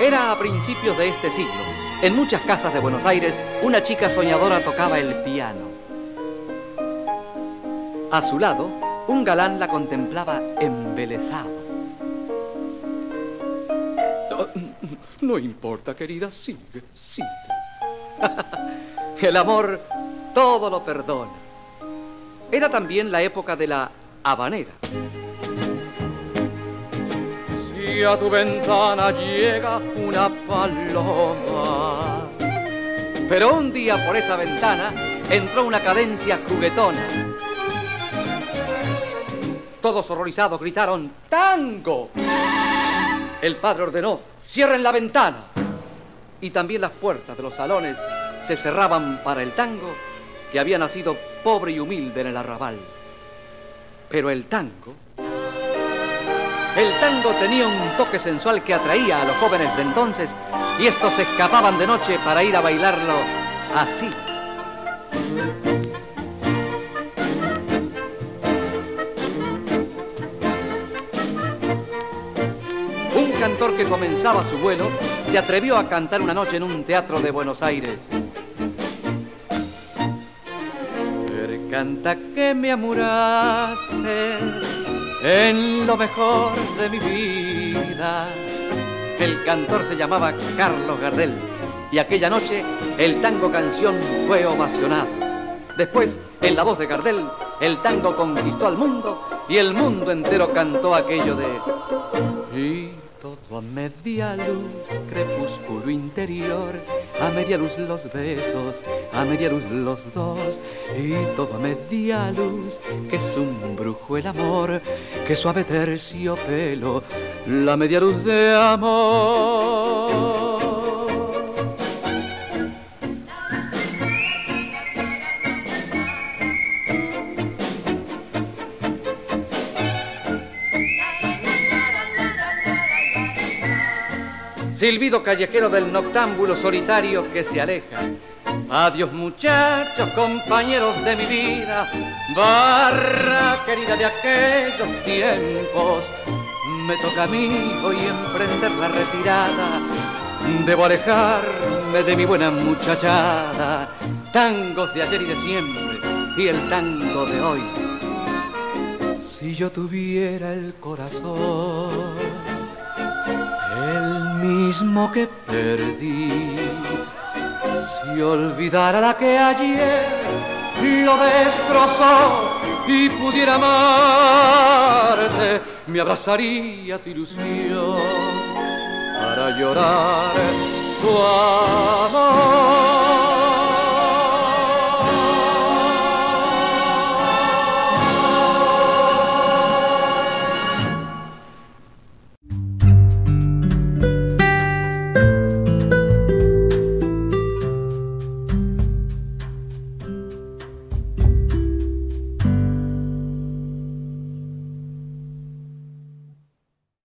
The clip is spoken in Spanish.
Era a principios de este siglo. En muchas casas de Buenos Aires, una chica soñadora tocaba el piano. A su lado, un galán la contemplaba embelesado. No importa, querida, sigue, sigue. El amor todo lo perdona. Era también la época de la habanera. Si a tu ventana llega una paloma. Pero un día por esa ventana entró una cadencia juguetona. Todos horrorizados gritaron ¡Tango! El padre ordenó ¡Cierren la ventana! Y también las puertas de los salones se cerraban para el tango había nacido pobre y humilde en el arrabal. Pero el tango el tango tenía un toque sensual que atraía a los jóvenes de entonces y estos se escapaban de noche para ir a bailarlo así. Un cantor que comenzaba su vuelo se atrevió a cantar una noche en un teatro de Buenos Aires. Canta que me amuraste en lo mejor de mi vida. El cantor se llamaba Carlos Gardel y aquella noche el tango canción fue ovacionado. Después, en la voz de Gardel, el tango conquistó al mundo y el mundo entero cantó aquello de... Y todo a media luz, crepúsculo interior, a media luz los besos, a media luz los dos, y todo a media luz, que es un brujo el amor, que suave terciopelo, la media luz de amor. Silbido callejero del noctámbulo solitario que se aleja. Adiós muchachos, compañeros de mi vida, barra querida de aquellos tiempos. Me toca a mí hoy emprender la retirada. Debo alejarme de mi buena muchachada. Tangos de ayer y de siempre y el tango de hoy. Si yo tuviera el corazón el mismo que perdí. Si olvidara la que ayer lo destrozó y pudiera amarte, me abrazaría tu ilusión para llorar